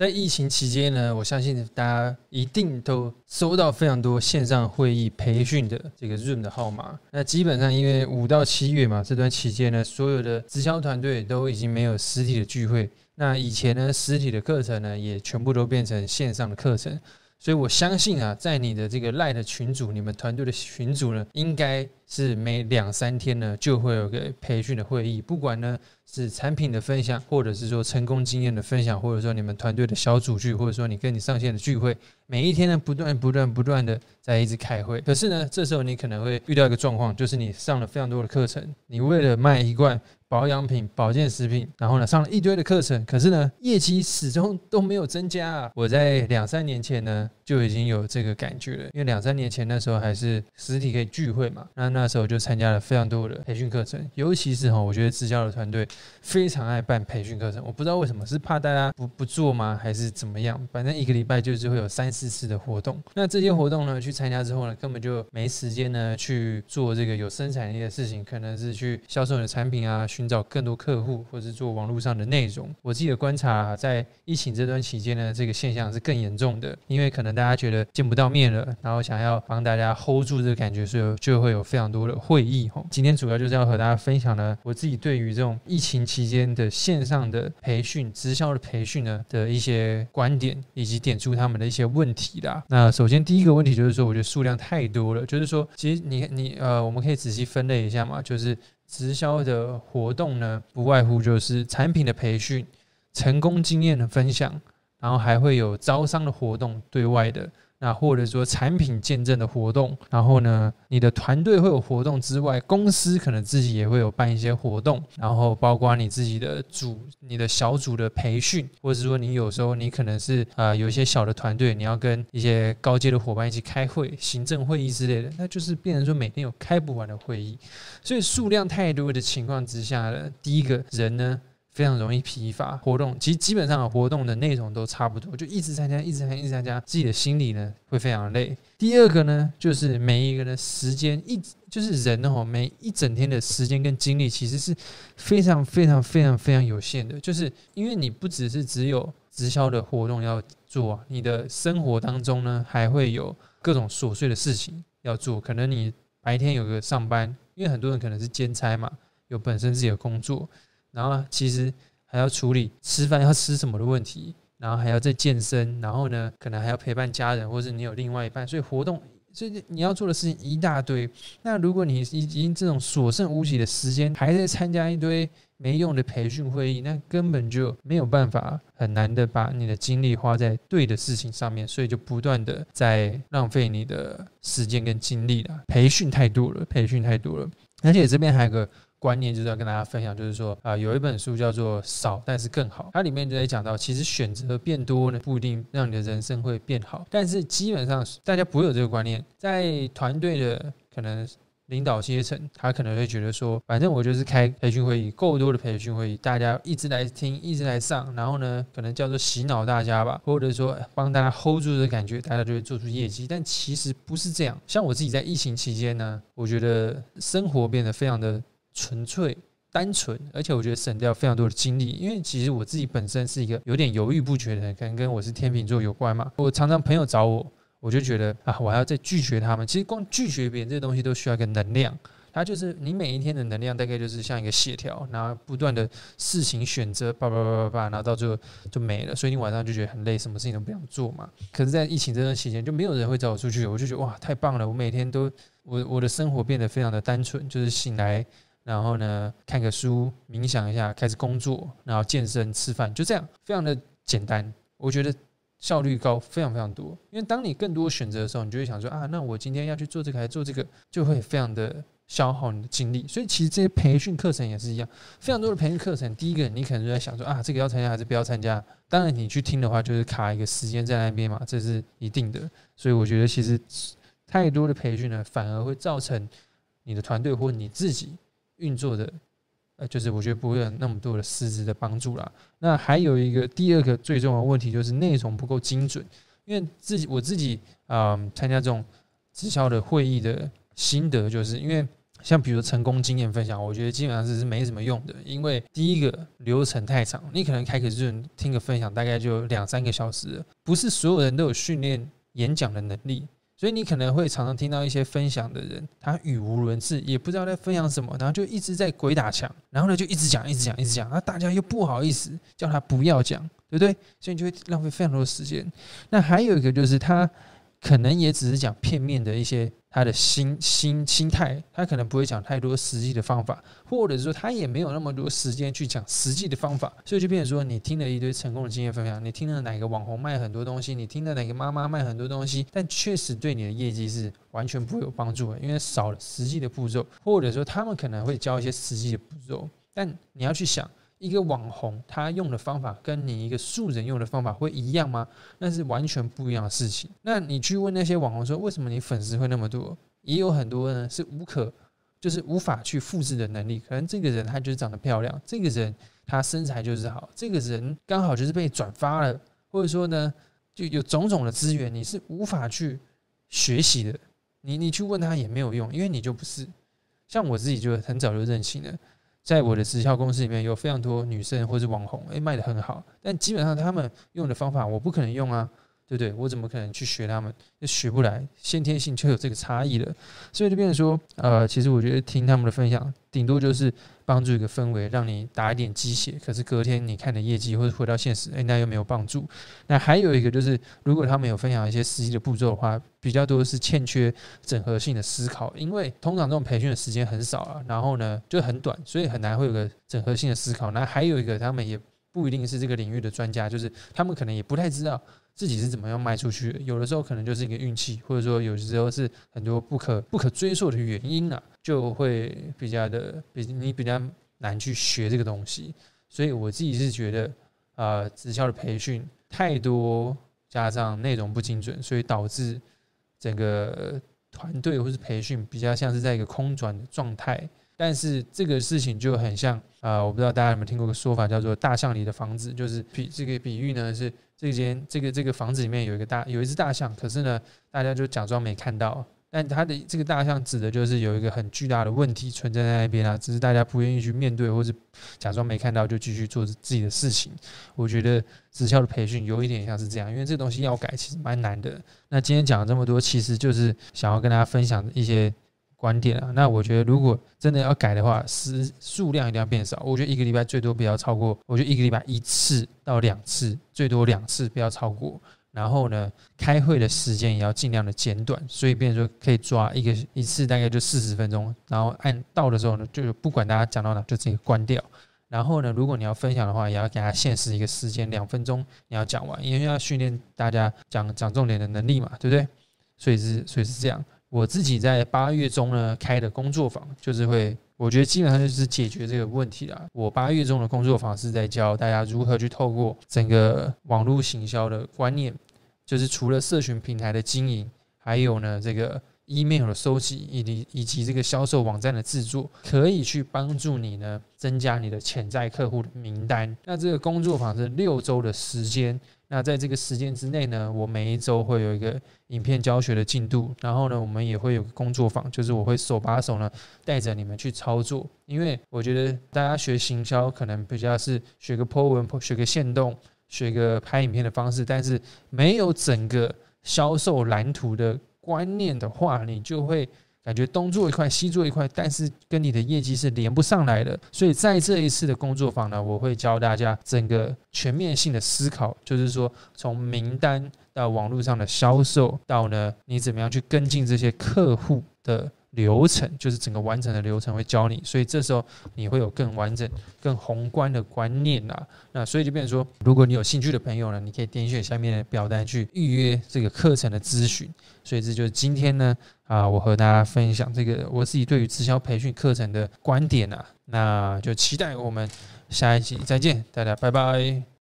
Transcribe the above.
在疫情期间呢，我相信大家一定都收到非常多线上会议培训的这个 Zoom 的号码。那基本上因为五到七月嘛，这段期间呢，所有的直销团队都已经没有实体的聚会。那以前呢，实体的课程呢，也全部都变成线上的课程。所以我相信啊，在你的这个 Light 群组，你们团队的群组呢，应该是每两三天呢，就会有个培训的会议，不管呢。是产品的分享，或者是说成功经验的分享，或者说你们团队的小组聚，或者说你跟你上线的聚会，每一天呢不断不断不断的在一直开会。可是呢，这时候你可能会遇到一个状况，就是你上了非常多的课程，你为了卖一罐保养品、保健食品，然后呢上了一堆的课程，可是呢业绩始终都没有增加啊。我在两三年前呢就已经有这个感觉了，因为两三年前那时候还是实体可以聚会嘛，那那那时候就参加了非常多的培训课程，尤其是哈，我觉得直销的团队。非常爱办培训课程，我不知道为什么，是怕大家不不做吗，还是怎么样？反正一个礼拜就是会有三四次的活动。那这些活动呢，去参加之后呢，根本就没时间呢去做这个有生产力的事情，可能是去销售你的产品啊，寻找更多客户，或者是做网络上的内容。我自己的观察，在疫情这段期间呢，这个现象是更严重的，因为可能大家觉得见不到面了，然后想要帮大家 hold 住这个感觉，所以就会有非常多的会议。哈，今天主要就是要和大家分享呢，我自己对于这种疫情期间的线上的培训、直销的培训呢的一些观点，以及点出他们的一些问题啦。那首先第一个问题就是说，我觉得数量太多了。就是说，其实你你呃，我们可以仔细分类一下嘛。就是直销的活动呢，不外乎就是产品的培训、成功经验的分享，然后还会有招商的活动，对外的。那或者说产品见证的活动，然后呢，你的团队会有活动之外，公司可能自己也会有办一些活动，然后包括你自己的组、你的小组的培训，或者是说你有时候你可能是啊有一些小的团队，你要跟一些高阶的伙伴一起开会、行政会议之类的，那就是变成说每天有开不完的会议，所以数量太多的情况之下呢，第一个人呢。非常容易疲乏，活动其实基本上活动的内容都差不多，就一直参加，一直参加，一直参加，自己的心理呢会非常累。第二个呢，就是每一个人时间一就是人哦，每一整天的时间跟精力其实是非常非常非常非常有限的，就是因为你不只是只有直销的活动要做，你的生活当中呢还会有各种琐碎的事情要做，可能你白天有个上班，因为很多人可能是兼差嘛，有本身自己的工作。然后其实还要处理吃饭要吃什么的问题，然后还要再健身，然后呢，可能还要陪伴家人，或者你有另外一半，所以活动，所以你要做的事情一大堆。那如果你已经这种所剩无几的时间，还在参加一堆没用的培训会议，那根本就没有办法，很难的把你的精力花在对的事情上面，所以就不断的在浪费你的时间跟精力了。培训太多了，培训太多了，而且这边还有个。观念就是要跟大家分享，就是说啊，有一本书叫做《少但是更好》，它里面就在讲到，其实选择变多呢，不一定让你的人生会变好，但是基本上大家不会有这个观念，在团队的可能领导阶层，他可能会觉得说，反正我就是开培训会议，够多的培训会议，大家一直来听，一直来上，然后呢，可能叫做洗脑大家吧，或者说帮大家 hold 住的感觉，大家就会做出业绩，但其实不是这样。像我自己在疫情期间呢，我觉得生活变得非常的。纯粹、单纯，而且我觉得省掉非常多的精力，因为其实我自己本身是一个有点犹豫不决的人，可能跟我是天秤座有关嘛。我常常朋友找我，我就觉得啊，我还要再拒绝他们。其实光拒绝别人这东西都需要一个能量，它就是你每一天的能量大概就是像一个线条，然后不断的事情选择，叭叭叭叭叭，然后到最后就没了。所以你晚上就觉得很累，什么事情都不想做嘛。可是，在疫情这段期间，就没有人会找我出去，我就觉得哇，太棒了！我每天都我我的生活变得非常的单纯，就是醒来。然后呢，看个书，冥想一下，开始工作，然后健身、吃饭，就这样，非常的简单。我觉得效率高，非常非常多。因为当你更多选择的时候，你就会想说啊，那我今天要去做这个还是做这个，就会非常的消耗你的精力。所以其实这些培训课程也是一样，非常多的培训课程。第一个，你可能就在想说啊，这个要参加还是不要参加？当然，你去听的话，就是卡一个时间在那边嘛，这是一定的。所以我觉得其实太多的培训呢，反而会造成你的团队或你自己。运作的，呃，就是我觉得不会有那么多的实质的帮助啦。那还有一个第二个最重要的问题就是内容不够精准，因为自己我自己啊参加这种直销的会议的心得，就是因为像比如成功经验分享，我觉得基本上是是没什么用的，因为第一个流程太长，你可能开个润听个分享，大概就两三个小时，不是所有人都有训练演讲的能力。所以你可能会常常听到一些分享的人，他语无伦次，也不知道在分享什么，然后就一直在鬼打墙，然后呢就一直讲，一直讲，一直讲，那大家又不好意思叫他不要讲，对不对？所以你就会浪费非常多的时间。那还有一个就是他。可能也只是讲片面的一些他的心心心态，他可能不会讲太多实际的方法，或者说他也没有那么多时间去讲实际的方法，所以就变成说，你听了一堆成功的经验分享，你听了哪个网红卖很多东西，你听了哪个妈妈卖很多东西，但确实对你的业绩是完全不会有帮助的，因为少了实际的步骤，或者说他们可能会教一些实际的步骤，但你要去想。一个网红他用的方法跟你一个素人用的方法会一样吗？那是完全不一样的事情。那你去问那些网红说，为什么你粉丝会那么多？也有很多呢是无可，就是无法去复制的能力。可能这个人他就是长得漂亮，这个人他身材就是好，这个人刚好就是被转发了，或者说呢就有种种的资源，你是无法去学习的。你你去问他也没有用，因为你就不是。像我自己就很早就认清了。在我的直销公司里面有非常多女生或者网红，诶，卖的很好，但基本上他们用的方法我不可能用啊，对不对？我怎么可能去学他们？就学不来，先天性就有这个差异了，所以就变成说，呃，其实我觉得听他们的分享，顶多就是。帮助一个氛围，让你打一点鸡血，可是隔天你看的业绩或者回到现实，哎，那又没有帮助。那还有一个就是，如果他们有分享一些实际的步骤的话，比较多是欠缺整合性的思考，因为通常这种培训的时间很少啊，然后呢就很短，所以很难会有个整合性的思考。那还有一个，他们也不一定是这个领域的专家，就是他们可能也不太知道。自己是怎么样卖出去的？有的时候可能就是一个运气，或者说有时候是很多不可不可追溯的原因啊，就会比较的比你比较难去学这个东西。所以我自己是觉得，呃，直销的培训太多，加上内容不精准，所以导致整个团队或是培训比较像是在一个空转的状态。但是这个事情就很像啊，我不知道大家有没有听过个说法，叫做“大象里的房子”，就是比这个比喻呢是。这间这个这个房子里面有一个大有一只大象，可是呢，大家就假装没看到。但它的这个大象指的就是有一个很巨大的问题存在在那边啊，只是大家不愿意去面对，或是假装没看到就继续做自己的事情。我觉得职校的培训有一点像是这样，因为这东西要改其实蛮难的。那今天讲了这么多，其实就是想要跟大家分享一些。观点啊，那我觉得如果真的要改的话，时数量一定要变少。我觉得一个礼拜最多不要超过，我觉得一个礼拜一次到两次，最多两次不要超过。然后呢，开会的时间也要尽量的简短，所以变成说可以抓一个一次大概就四十分钟。然后按到的时候呢，就不管大家讲到哪就直接关掉。然后呢，如果你要分享的话，也要给他限时一个时间，两分钟你要讲完，因为要训练大家讲讲重点的能力嘛，对不对？所以是所以是这样。我自己在八月中呢开的工作坊，就是会，我觉得基本上就是解决这个问题啦。我八月中的工作坊是在教大家如何去透过整个网络行销的观念，就是除了社群平台的经营，还有呢这个 email 的收集，以及以及这个销售网站的制作，可以去帮助你呢增加你的潜在客户的名单。那这个工作坊是六周的时间。那在这个时间之内呢，我每一周会有一个影片教学的进度，然后呢，我们也会有个工作坊，就是我会手把手呢带着你们去操作。因为我觉得大家学行销可能比较是学个 po 文、学个线动、学个拍影片的方式，但是没有整个销售蓝图的观念的话，你就会。感觉东做一块，西做一块，但是跟你的业绩是连不上来的。所以在这一次的工作坊呢，我会教大家整个全面性的思考，就是说从名单到网络上的销售，到呢你怎么样去跟进这些客户的。流程就是整个完整的流程会教你，所以这时候你会有更完整、更宏观的观念啦。那所以就变成说，如果你有兴趣的朋友呢，你可以点选下面的表单去预约这个课程的咨询。所以这就是今天呢啊，我和大家分享这个我自己对于直销培训课程的观点啊。那就期待我们下一期再见，大家拜拜。